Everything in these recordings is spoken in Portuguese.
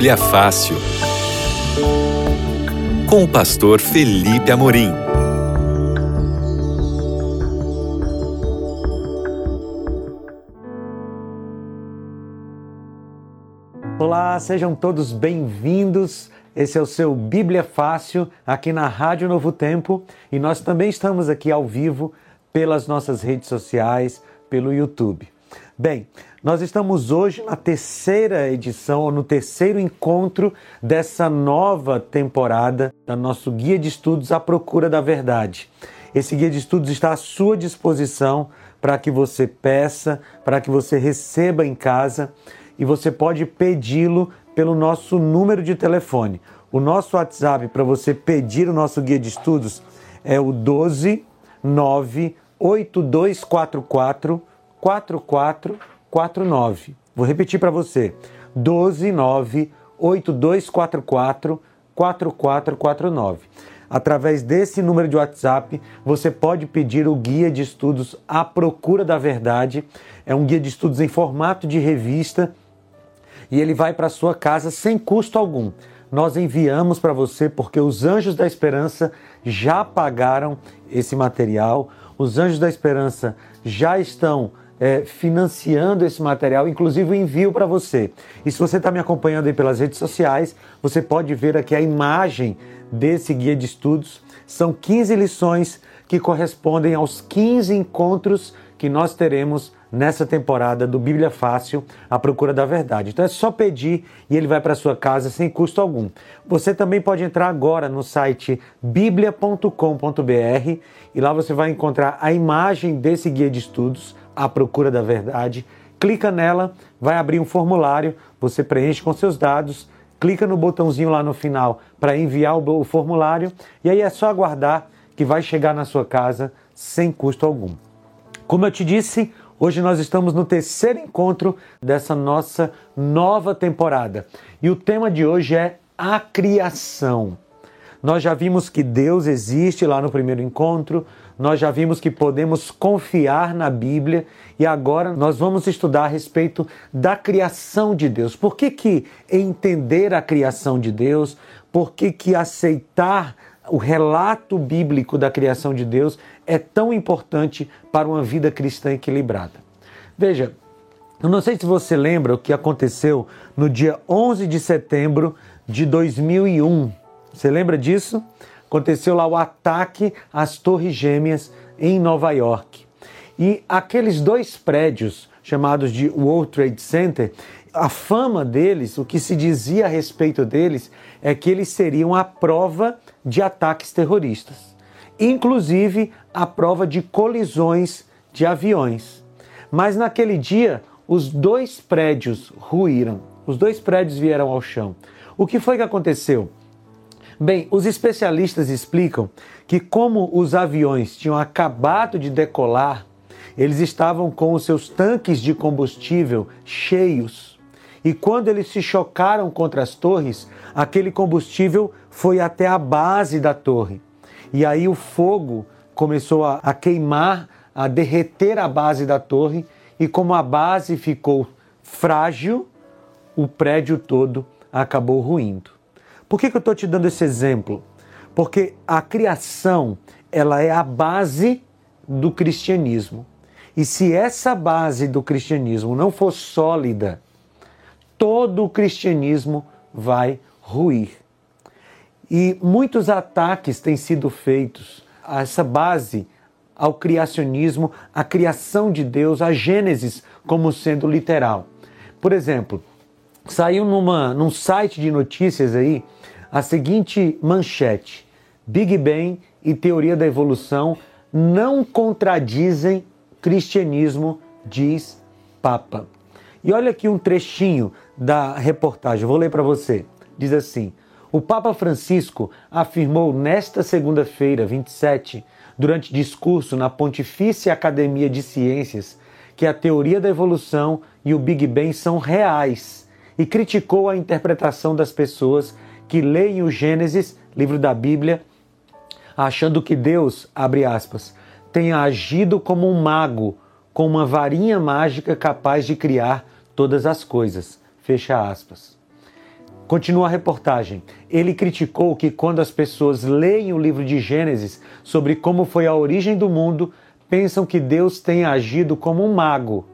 Bíblia Fácil. Com o pastor Felipe Amorim. Olá, sejam todos bem-vindos. Esse é o seu Bíblia Fácil aqui na Rádio Novo Tempo e nós também estamos aqui ao vivo pelas nossas redes sociais, pelo YouTube. Bem, nós estamos hoje na terceira edição, ou no terceiro encontro dessa nova temporada da nosso Guia de Estudos à Procura da Verdade. Esse guia de estudos está à sua disposição para que você peça, para que você receba em casa e você pode pedi-lo pelo nosso número de telefone. O nosso WhatsApp para você pedir o nosso guia de estudos é o 12 98244 44 49. Vou repetir para você. 129 8244 4449. Através desse número de WhatsApp, você pode pedir o guia de estudos A Procura da Verdade. É um guia de estudos em formato de revista e ele vai para sua casa sem custo algum. Nós enviamos para você porque os Anjos da Esperança já pagaram esse material. Os Anjos da Esperança já estão é, financiando esse material, inclusive o envio para você. E se você está me acompanhando aí pelas redes sociais, você pode ver aqui a imagem desse guia de estudos. São 15 lições que correspondem aos 15 encontros que nós teremos nessa temporada do Bíblia Fácil, a procura da verdade. Então é só pedir e ele vai para sua casa sem custo algum. Você também pode entrar agora no site biblia.com.br e lá você vai encontrar a imagem desse guia de estudos à procura da verdade. Clica nela, vai abrir um formulário, você preenche com seus dados, clica no botãozinho lá no final para enviar o formulário e aí é só aguardar que vai chegar na sua casa sem custo algum. Como eu te disse, hoje nós estamos no terceiro encontro dessa nossa nova temporada e o tema de hoje é a criação. Nós já vimos que Deus existe lá no primeiro encontro, nós já vimos que podemos confiar na Bíblia e agora nós vamos estudar a respeito da criação de Deus. Por que, que entender a criação de Deus, por que, que aceitar o relato bíblico da criação de Deus é tão importante para uma vida cristã equilibrada? Veja, eu não sei se você lembra o que aconteceu no dia 11 de setembro de 2001. Você lembra disso? Aconteceu lá o ataque às Torres Gêmeas em Nova York. E aqueles dois prédios, chamados de World Trade Center, a fama deles, o que se dizia a respeito deles, é que eles seriam a prova de ataques terroristas, inclusive a prova de colisões de aviões. Mas naquele dia, os dois prédios ruíram, os dois prédios vieram ao chão. O que foi que aconteceu? Bem, os especialistas explicam que, como os aviões tinham acabado de decolar, eles estavam com os seus tanques de combustível cheios. E quando eles se chocaram contra as torres, aquele combustível foi até a base da torre. E aí o fogo começou a, a queimar, a derreter a base da torre, e como a base ficou frágil, o prédio todo acabou ruindo. Por que, que eu estou te dando esse exemplo? Porque a criação ela é a base do cristianismo. E se essa base do cristianismo não for sólida, todo o cristianismo vai ruir. E muitos ataques têm sido feitos a essa base, ao criacionismo, à criação de Deus, a Gênesis como sendo literal. Por exemplo, saiu numa, num site de notícias aí a seguinte manchete: Big Bang e teoria da evolução não contradizem cristianismo, diz Papa. E olha aqui um trechinho da reportagem, vou ler para você. Diz assim: O Papa Francisco afirmou nesta segunda-feira, 27, durante discurso na Pontifícia Academia de Ciências, que a teoria da evolução e o Big Bang são reais e criticou a interpretação das pessoas que leem o Gênesis, livro da Bíblia, achando que Deus, abre aspas, tenha agido como um mago com uma varinha mágica capaz de criar todas as coisas. Fecha aspas. Continua a reportagem. Ele criticou que quando as pessoas leem o livro de Gênesis sobre como foi a origem do mundo, pensam que Deus tem agido como um mago.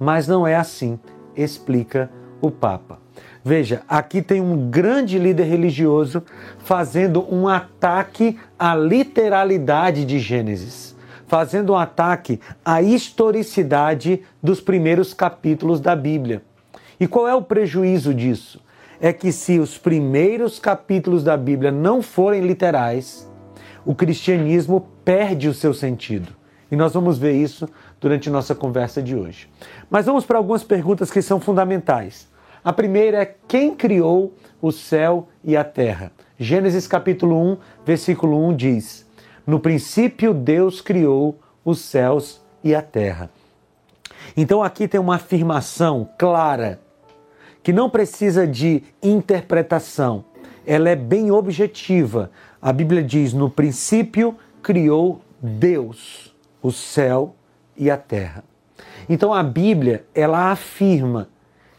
Mas não é assim, explica o Papa. Veja, aqui tem um grande líder religioso fazendo um ataque à literalidade de Gênesis, fazendo um ataque à historicidade dos primeiros capítulos da Bíblia. E qual é o prejuízo disso? É que se os primeiros capítulos da Bíblia não forem literais, o cristianismo perde o seu sentido. E nós vamos ver isso durante nossa conversa de hoje. Mas vamos para algumas perguntas que são fundamentais. A primeira é quem criou o céu e a terra? Gênesis capítulo 1, versículo 1 diz: No princípio Deus criou os céus e a terra. Então aqui tem uma afirmação clara que não precisa de interpretação. Ela é bem objetiva. A Bíblia diz: No princípio criou Deus o céu e a terra. Então a Bíblia, ela afirma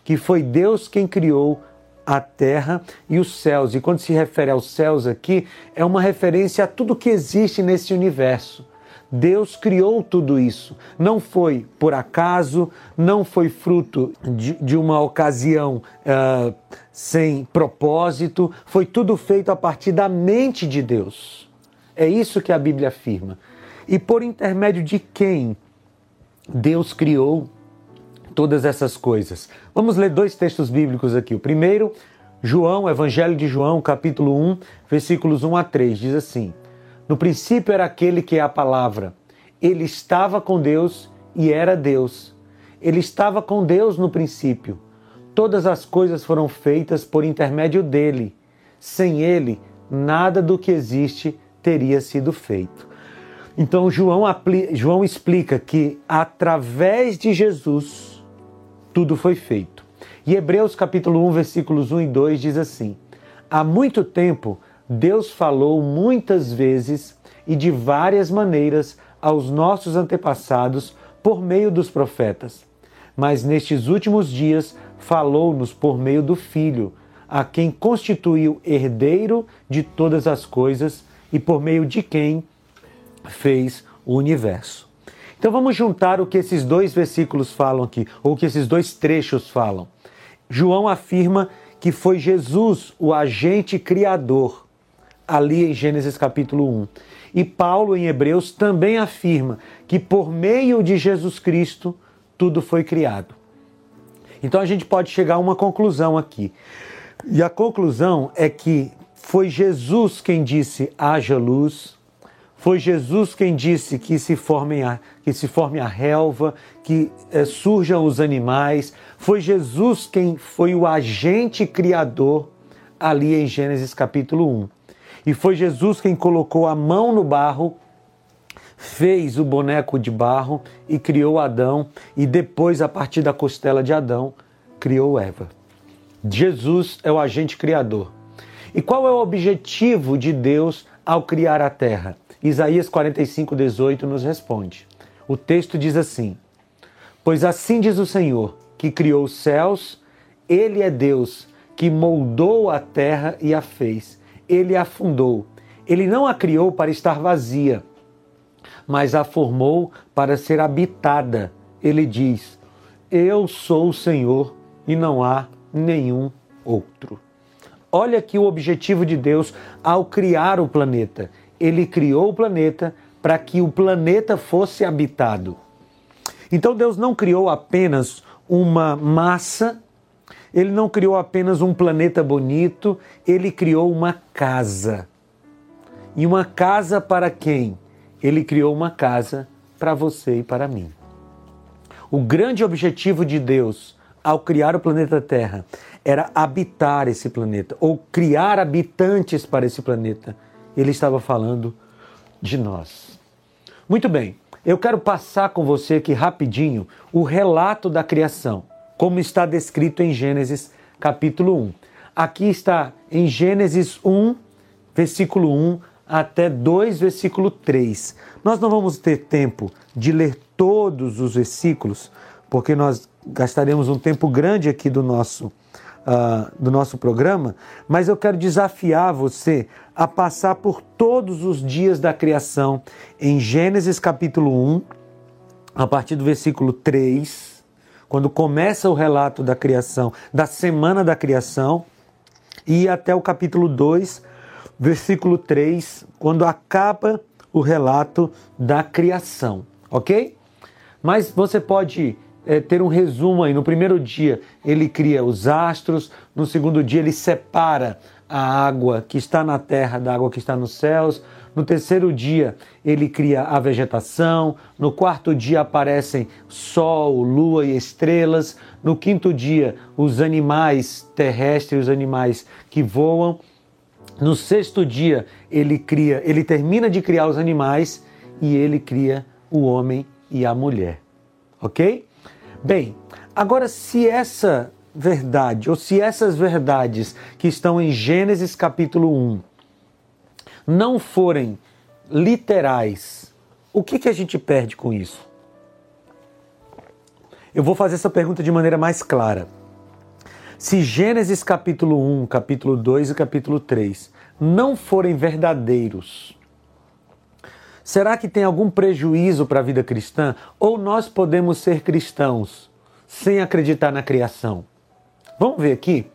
que foi Deus quem criou a terra e os céus. E quando se refere aos céus aqui, é uma referência a tudo que existe nesse universo. Deus criou tudo isso. Não foi por acaso, não foi fruto de, de uma ocasião uh, sem propósito, foi tudo feito a partir da mente de Deus. É isso que a Bíblia afirma. E por intermédio de quem Deus criou todas essas coisas. Vamos ler dois textos bíblicos aqui. O primeiro, João, Evangelho de João, capítulo 1, versículos 1 a 3, diz assim: No princípio era aquele que é a palavra. Ele estava com Deus e era Deus. Ele estava com Deus no princípio. Todas as coisas foram feitas por intermédio dele. Sem ele, nada do que existe teria sido feito. Então João, João explica que através de Jesus tudo foi feito. E Hebreus capítulo 1, versículos 1 e 2 diz assim: Há muito tempo Deus falou muitas vezes e de várias maneiras aos nossos antepassados por meio dos profetas. Mas nestes últimos dias falou-nos por meio do Filho, a quem constituiu herdeiro de todas as coisas e por meio de quem fez o universo. Então vamos juntar o que esses dois versículos falam aqui, ou o que esses dois trechos falam. João afirma que foi Jesus o agente criador, ali em Gênesis capítulo 1. E Paulo, em Hebreus, também afirma que por meio de Jesus Cristo tudo foi criado. Então a gente pode chegar a uma conclusão aqui. E a conclusão é que foi Jesus quem disse: haja luz, foi Jesus quem disse que se forme a, que se forme a relva, que é, surjam os animais. Foi Jesus quem foi o agente criador ali em Gênesis capítulo 1. E foi Jesus quem colocou a mão no barro, fez o boneco de barro e criou Adão, e depois, a partir da costela de Adão, criou Eva. Jesus é o agente criador. E qual é o objetivo de Deus ao criar a terra? Isaías 45, 18 nos responde. O texto diz assim: Pois assim diz o Senhor, que criou os céus, Ele é Deus, que moldou a terra e a fez. Ele a fundou. Ele não a criou para estar vazia, mas a formou para ser habitada. Ele diz: Eu sou o Senhor e não há nenhum outro. Olha aqui o objetivo de Deus ao criar o planeta ele criou o planeta para que o planeta fosse habitado. Então Deus não criou apenas uma massa, ele não criou apenas um planeta bonito, ele criou uma casa. E uma casa para quem? Ele criou uma casa para você e para mim. O grande objetivo de Deus ao criar o planeta Terra era habitar esse planeta, ou criar habitantes para esse planeta ele estava falando de nós. Muito bem, eu quero passar com você aqui rapidinho o relato da criação, como está descrito em Gênesis capítulo 1. Aqui está em Gênesis 1, versículo 1 até 2, versículo 3. Nós não vamos ter tempo de ler todos os versículos, porque nós gastaremos um tempo grande aqui do nosso uh, do nosso programa, mas eu quero desafiar você a passar por todos os dias da criação em Gênesis capítulo 1, a partir do versículo 3, quando começa o relato da criação, da semana da criação, e até o capítulo 2, versículo 3, quando acaba o relato da criação, ok? Mas você pode é, ter um resumo aí. No primeiro dia, ele cria os astros, no segundo dia, ele separa a água que está na terra da água que está nos céus. No terceiro dia, ele cria a vegetação. No quarto dia, aparecem sol, lua e estrelas. No quinto dia, os animais terrestres, os animais que voam. No sexto dia, ele cria, ele termina de criar os animais e ele cria o homem e a mulher. OK? Bem, agora se essa verdade, ou se essas verdades que estão em Gênesis capítulo 1 não forem literais, o que, que a gente perde com isso? Eu vou fazer essa pergunta de maneira mais clara. Se Gênesis capítulo 1, capítulo 2 e capítulo 3 não forem verdadeiros, Será que tem algum prejuízo para a vida cristã? Ou nós podemos ser cristãos sem acreditar na criação? Vamos ver aqui.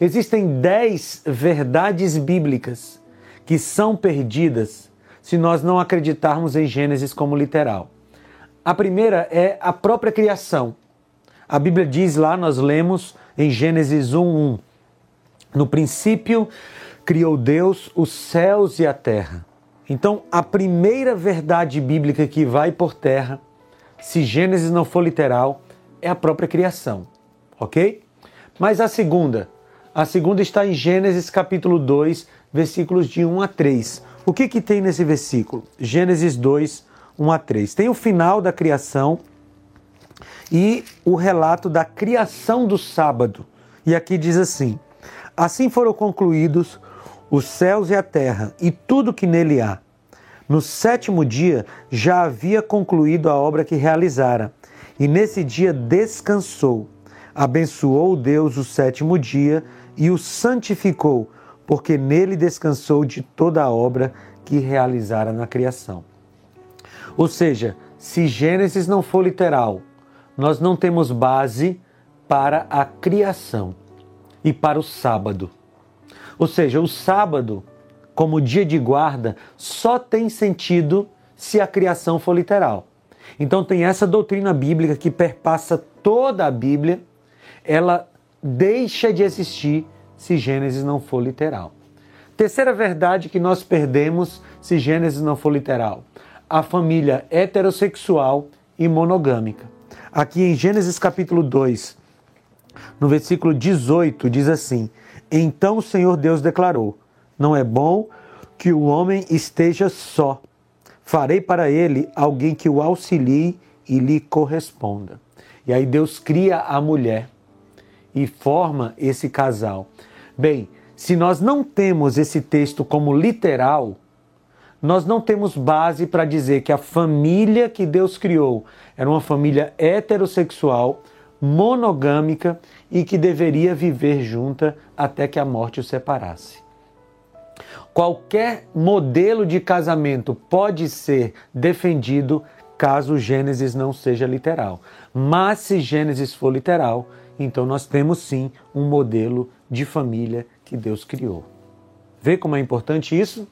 Existem dez verdades bíblicas que são perdidas se nós não acreditarmos em Gênesis como literal. A primeira é a própria criação. A Bíblia diz lá, nós lemos em Gênesis 1:1. No princípio criou Deus os céus e a terra. Então, a primeira verdade bíblica que vai por terra, se Gênesis não for literal, é a própria criação, ok? Mas a segunda, a segunda está em Gênesis capítulo 2, versículos de 1 a 3. O que, que tem nesse versículo? Gênesis 2, 1 a 3. Tem o final da criação e o relato da criação do sábado. E aqui diz assim: Assim foram concluídos os céus e a terra e tudo que nele há. No sétimo dia já havia concluído a obra que realizara, e nesse dia descansou. Abençoou Deus o sétimo dia e o santificou, porque nele descansou de toda a obra que realizara na criação. Ou seja, se Gênesis não for literal, nós não temos base para a criação e para o sábado. Ou seja, o sábado, como dia de guarda, só tem sentido se a criação for literal. Então tem essa doutrina bíblica que perpassa toda a Bíblia, ela deixa de existir se Gênesis não for literal. Terceira verdade que nós perdemos se Gênesis não for literal: a família heterossexual e monogâmica. Aqui em Gênesis capítulo 2, no versículo 18, diz assim: então o Senhor Deus declarou: Não é bom que o homem esteja só. Farei para ele alguém que o auxilie e lhe corresponda. E aí Deus cria a mulher e forma esse casal. Bem, se nós não temos esse texto como literal, nós não temos base para dizer que a família que Deus criou era uma família heterossexual monogâmica e que deveria viver junta até que a morte os separasse. Qualquer modelo de casamento pode ser defendido caso Gênesis não seja literal. Mas se Gênesis for literal, então nós temos sim um modelo de família que Deus criou. Vê como é importante isso?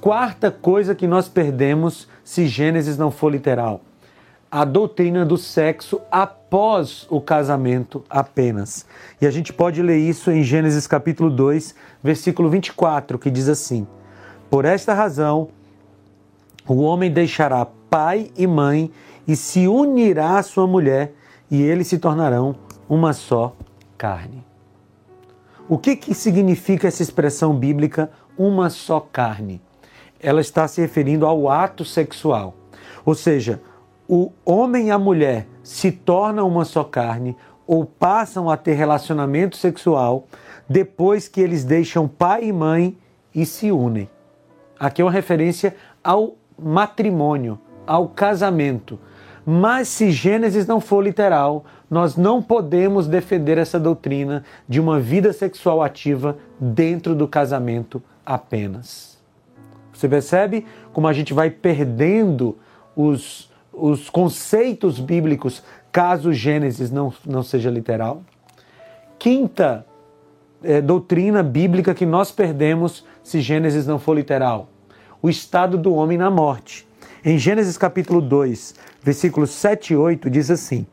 Quarta coisa que nós perdemos se Gênesis não for literal: a doutrina do sexo após o casamento apenas. E a gente pode ler isso em Gênesis capítulo 2, versículo 24, que diz assim: Por esta razão, o homem deixará pai e mãe e se unirá à sua mulher, e eles se tornarão uma só carne. O que, que significa essa expressão bíblica, uma só carne? Ela está se referindo ao ato sexual. Ou seja, o homem e a mulher se tornam uma só carne ou passam a ter relacionamento sexual depois que eles deixam pai e mãe e se unem. Aqui é uma referência ao matrimônio, ao casamento. Mas se Gênesis não for literal, nós não podemos defender essa doutrina de uma vida sexual ativa dentro do casamento apenas. Você percebe como a gente vai perdendo os, os conceitos bíblicos caso Gênesis não, não seja literal? Quinta é, doutrina bíblica que nós perdemos se Gênesis não for literal: o estado do homem na morte. Em Gênesis capítulo 2, versículos 7 e 8, diz assim: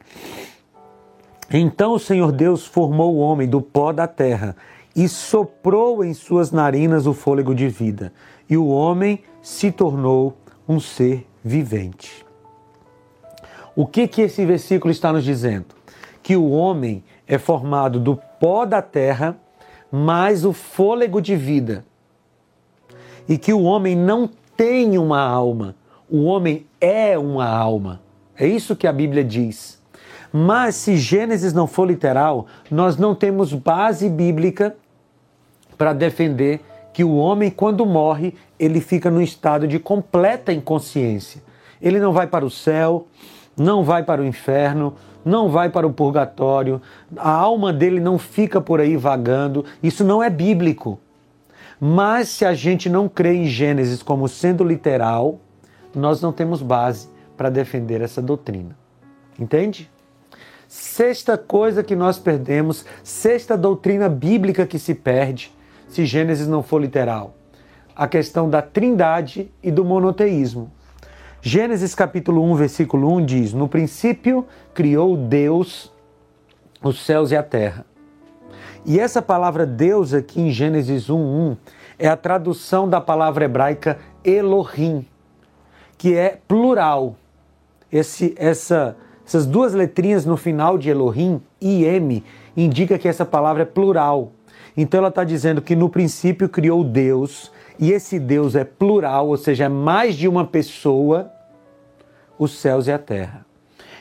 Então o Senhor Deus formou o homem do pó da terra e soprou em suas narinas o fôlego de vida, e o homem se tornou um ser vivente. O que que esse versículo está nos dizendo? Que o homem é formado do pó da terra mais o fôlego de vida. E que o homem não tem uma alma, o homem é uma alma. É isso que a Bíblia diz. Mas se Gênesis não for literal, nós não temos base bíblica para defender que o homem, quando morre, ele fica num estado de completa inconsciência. Ele não vai para o céu, não vai para o inferno, não vai para o purgatório, a alma dele não fica por aí vagando. Isso não é bíblico. Mas se a gente não crê em Gênesis como sendo literal, nós não temos base para defender essa doutrina. Entende? Sexta coisa que nós perdemos, sexta doutrina bíblica que se perde, se Gênesis não for literal, a questão da trindade e do monoteísmo. Gênesis capítulo 1, versículo 1 diz: No princípio criou Deus os céus e a terra. E essa palavra Deus aqui em Gênesis 1, 1 é a tradução da palavra hebraica Elohim, que é plural. Esse, essa, essas duas letrinhas no final de Elohim, IM, indica que essa palavra é plural. Então ela está dizendo que no princípio criou Deus, e esse Deus é plural, ou seja, é mais de uma pessoa, os céus e a terra.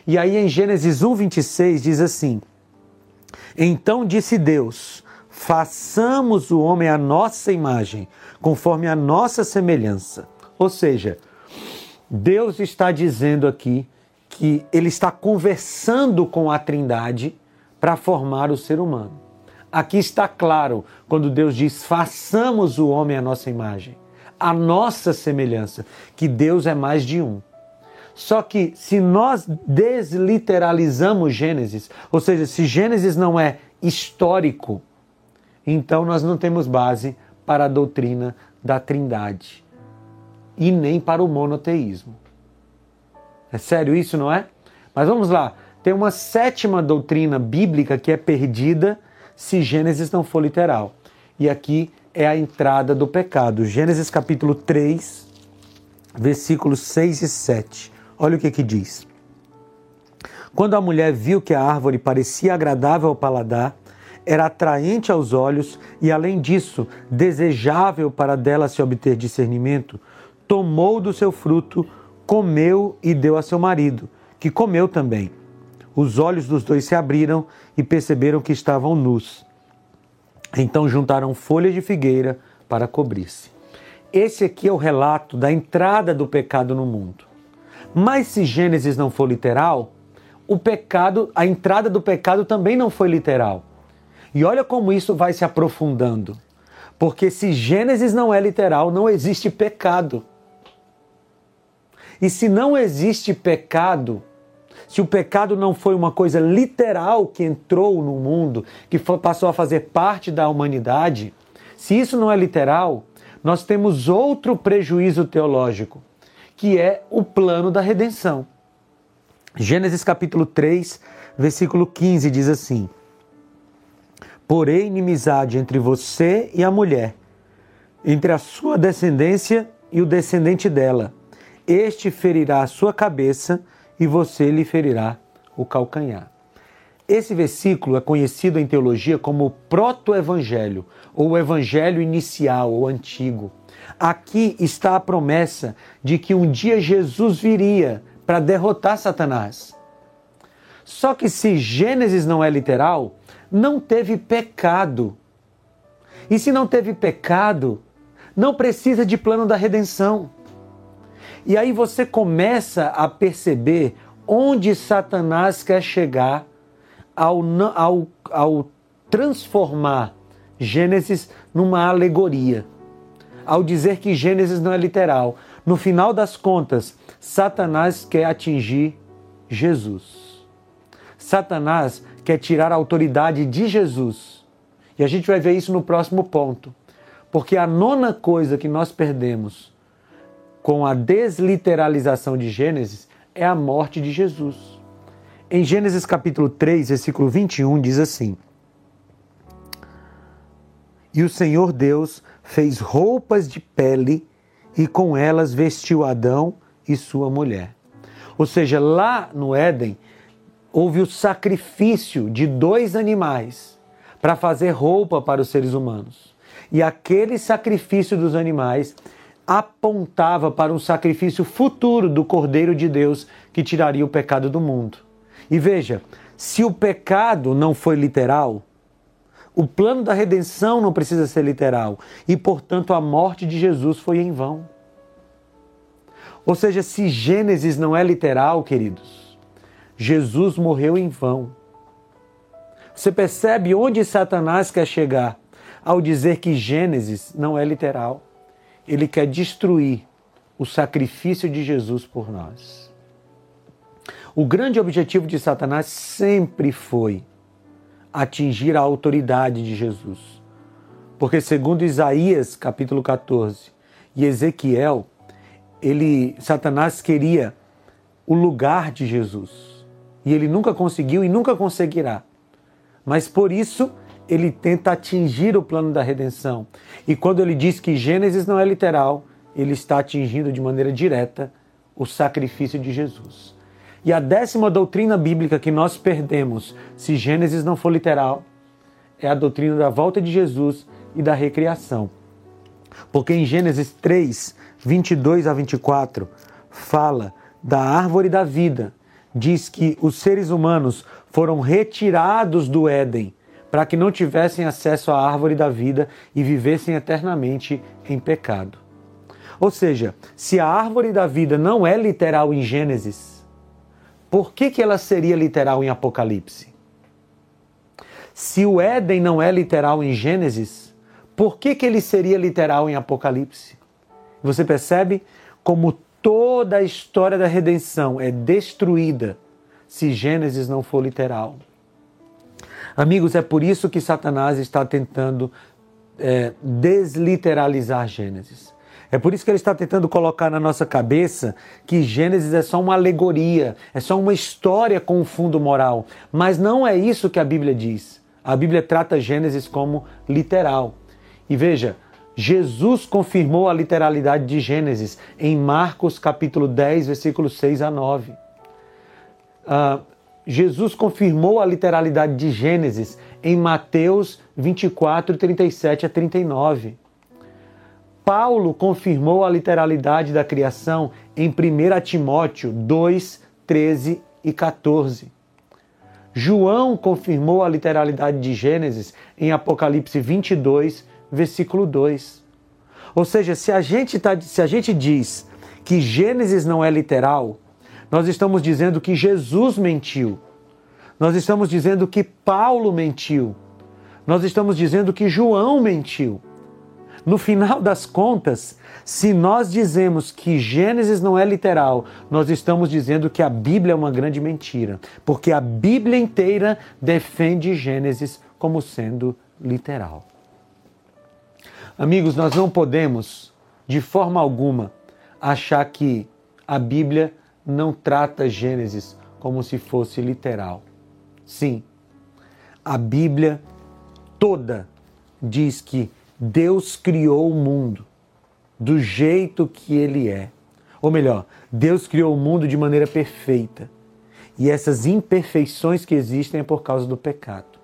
E aí em Gênesis 1, 26 diz assim: Então disse Deus: façamos o homem à nossa imagem, conforme a nossa semelhança. Ou seja, Deus está dizendo aqui que ele está conversando com a Trindade para formar o ser humano. Aqui está claro quando Deus diz: façamos o homem à nossa imagem, a nossa semelhança, que Deus é mais de um. Só que se nós desliteralizamos Gênesis, ou seja, se Gênesis não é histórico, então nós não temos base para a doutrina da Trindade e nem para o monoteísmo. É sério isso, não é? Mas vamos lá. Tem uma sétima doutrina bíblica que é perdida se Gênesis não for literal. E aqui é a entrada do pecado. Gênesis capítulo 3, versículos 6 e 7. Olha o que que diz. Quando a mulher viu que a árvore parecia agradável ao paladar, era atraente aos olhos e, além disso, desejável para dela se obter discernimento, tomou do seu fruto, comeu e deu a seu marido, que comeu também. Os olhos dos dois se abriram e perceberam que estavam nus. Então juntaram folhas de figueira para cobrir-se. Esse aqui é o relato da entrada do pecado no mundo. Mas se Gênesis não for literal, o pecado, a entrada do pecado também não foi literal. E olha como isso vai se aprofundando. Porque se Gênesis não é literal, não existe pecado. E se não existe pecado, se o pecado não foi uma coisa literal que entrou no mundo, que passou a fazer parte da humanidade, se isso não é literal, nós temos outro prejuízo teológico, que é o plano da redenção. Gênesis capítulo 3, versículo 15 diz assim: Porém, inimizade entre você e a mulher, entre a sua descendência e o descendente dela. Este ferirá a sua cabeça e você lhe ferirá o calcanhar. Esse versículo é conhecido em teologia como proto-evangelho, ou evangelho inicial ou antigo. Aqui está a promessa de que um dia Jesus viria para derrotar Satanás. Só que se Gênesis não é literal, não teve pecado. E se não teve pecado, não precisa de plano da redenção. E aí você começa a perceber onde Satanás quer chegar ao, ao, ao transformar Gênesis numa alegoria, ao dizer que Gênesis não é literal. No final das contas, Satanás quer atingir Jesus. Satanás quer tirar a autoridade de Jesus. E a gente vai ver isso no próximo ponto. Porque a nona coisa que nós perdemos com a desliteralização de Gênesis é a morte de Jesus. Em Gênesis capítulo 3, versículo 21, diz assim: E o Senhor Deus fez roupas de pele e com elas vestiu Adão e sua mulher. Ou seja, lá no Éden houve o sacrifício de dois animais para fazer roupa para os seres humanos. E aquele sacrifício dos animais apontava para um sacrifício futuro do Cordeiro de Deus que tiraria o pecado do mundo. E veja, se o pecado não foi literal, o plano da redenção não precisa ser literal e, portanto, a morte de Jesus foi em vão. Ou seja, se Gênesis não é literal, queridos, Jesus morreu em vão. Você percebe onde Satanás quer chegar ao dizer que Gênesis não é literal? Ele quer destruir o sacrifício de Jesus por nós. O grande objetivo de Satanás sempre foi atingir a autoridade de Jesus. Porque segundo Isaías, capítulo 14, e Ezequiel, ele Satanás queria o lugar de Jesus. E ele nunca conseguiu e nunca conseguirá. Mas por isso ele tenta atingir o plano da redenção. E quando ele diz que Gênesis não é literal, ele está atingindo de maneira direta o sacrifício de Jesus. E a décima doutrina bíblica que nós perdemos, se Gênesis não for literal, é a doutrina da volta de Jesus e da recriação. Porque em Gênesis 3, 22 a 24, fala da árvore da vida. Diz que os seres humanos foram retirados do Éden para que não tivessem acesso à árvore da vida e vivessem eternamente em pecado. Ou seja, se a árvore da vida não é literal em Gênesis, por que, que ela seria literal em Apocalipse? Se o Éden não é literal em Gênesis, por que, que ele seria literal em Apocalipse? Você percebe como toda a história da redenção é destruída se Gênesis não for literal. Amigos, é por isso que Satanás está tentando é, desliteralizar Gênesis. É por isso que ele está tentando colocar na nossa cabeça que Gênesis é só uma alegoria, é só uma história com um fundo moral. Mas não é isso que a Bíblia diz. A Bíblia trata Gênesis como literal. E veja, Jesus confirmou a literalidade de Gênesis em Marcos capítulo 10, versículos 6 a 9. Uh, ah, Jesus confirmou a literalidade de Gênesis em Mateus 24, 37 a 39. Paulo confirmou a literalidade da criação em 1 Timóteo 2, 13 e 14. João confirmou a literalidade de Gênesis em Apocalipse 22, versículo 2. Ou seja, se a gente, tá, se a gente diz que Gênesis não é literal, nós estamos dizendo que Jesus mentiu. Nós estamos dizendo que Paulo mentiu. Nós estamos dizendo que João mentiu. No final das contas, se nós dizemos que Gênesis não é literal, nós estamos dizendo que a Bíblia é uma grande mentira, porque a Bíblia inteira defende Gênesis como sendo literal. Amigos, nós não podemos, de forma alguma, achar que a Bíblia não trata Gênesis como se fosse literal. Sim, a Bíblia toda diz que Deus criou o mundo do jeito que ele é. Ou melhor, Deus criou o mundo de maneira perfeita. E essas imperfeições que existem é por causa do pecado.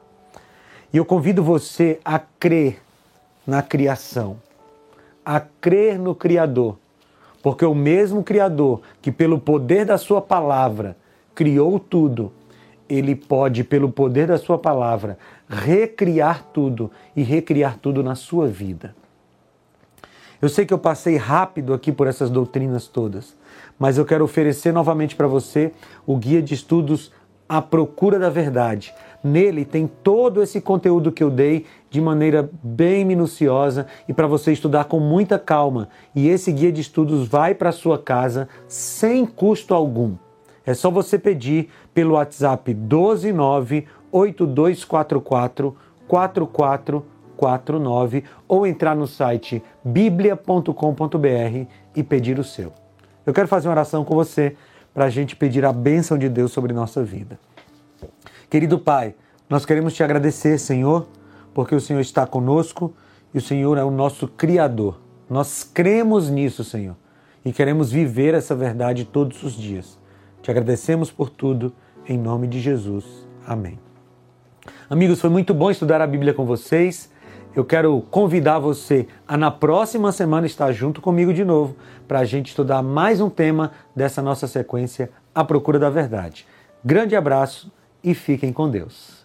E eu convido você a crer na criação, a crer no Criador, porque o mesmo Criador que, pelo poder da Sua palavra, criou tudo, ele pode, pelo poder da Sua palavra, recriar tudo e recriar tudo na sua vida. Eu sei que eu passei rápido aqui por essas doutrinas todas, mas eu quero oferecer novamente para você o guia de estudos A Procura da Verdade. Nele tem todo esse conteúdo que eu dei de maneira bem minuciosa e para você estudar com muita calma. E esse guia de estudos vai para sua casa sem custo algum. É só você pedir pelo WhatsApp 129 8244 4449 ou entrar no site biblia.com.br e pedir o seu. Eu quero fazer uma oração com você para a gente pedir a bênção de Deus sobre nossa vida. Querido Pai, nós queremos te agradecer, Senhor, porque o Senhor está conosco e o Senhor é o nosso Criador. Nós cremos nisso, Senhor, e queremos viver essa verdade todos os dias. Te agradecemos por tudo, em nome de Jesus. Amém. Amigos, foi muito bom estudar a Bíblia com vocês. Eu quero convidar você a na próxima semana estar junto comigo de novo para a gente estudar mais um tema dessa nossa sequência, A Procura da Verdade. Grande abraço e fiquem com Deus.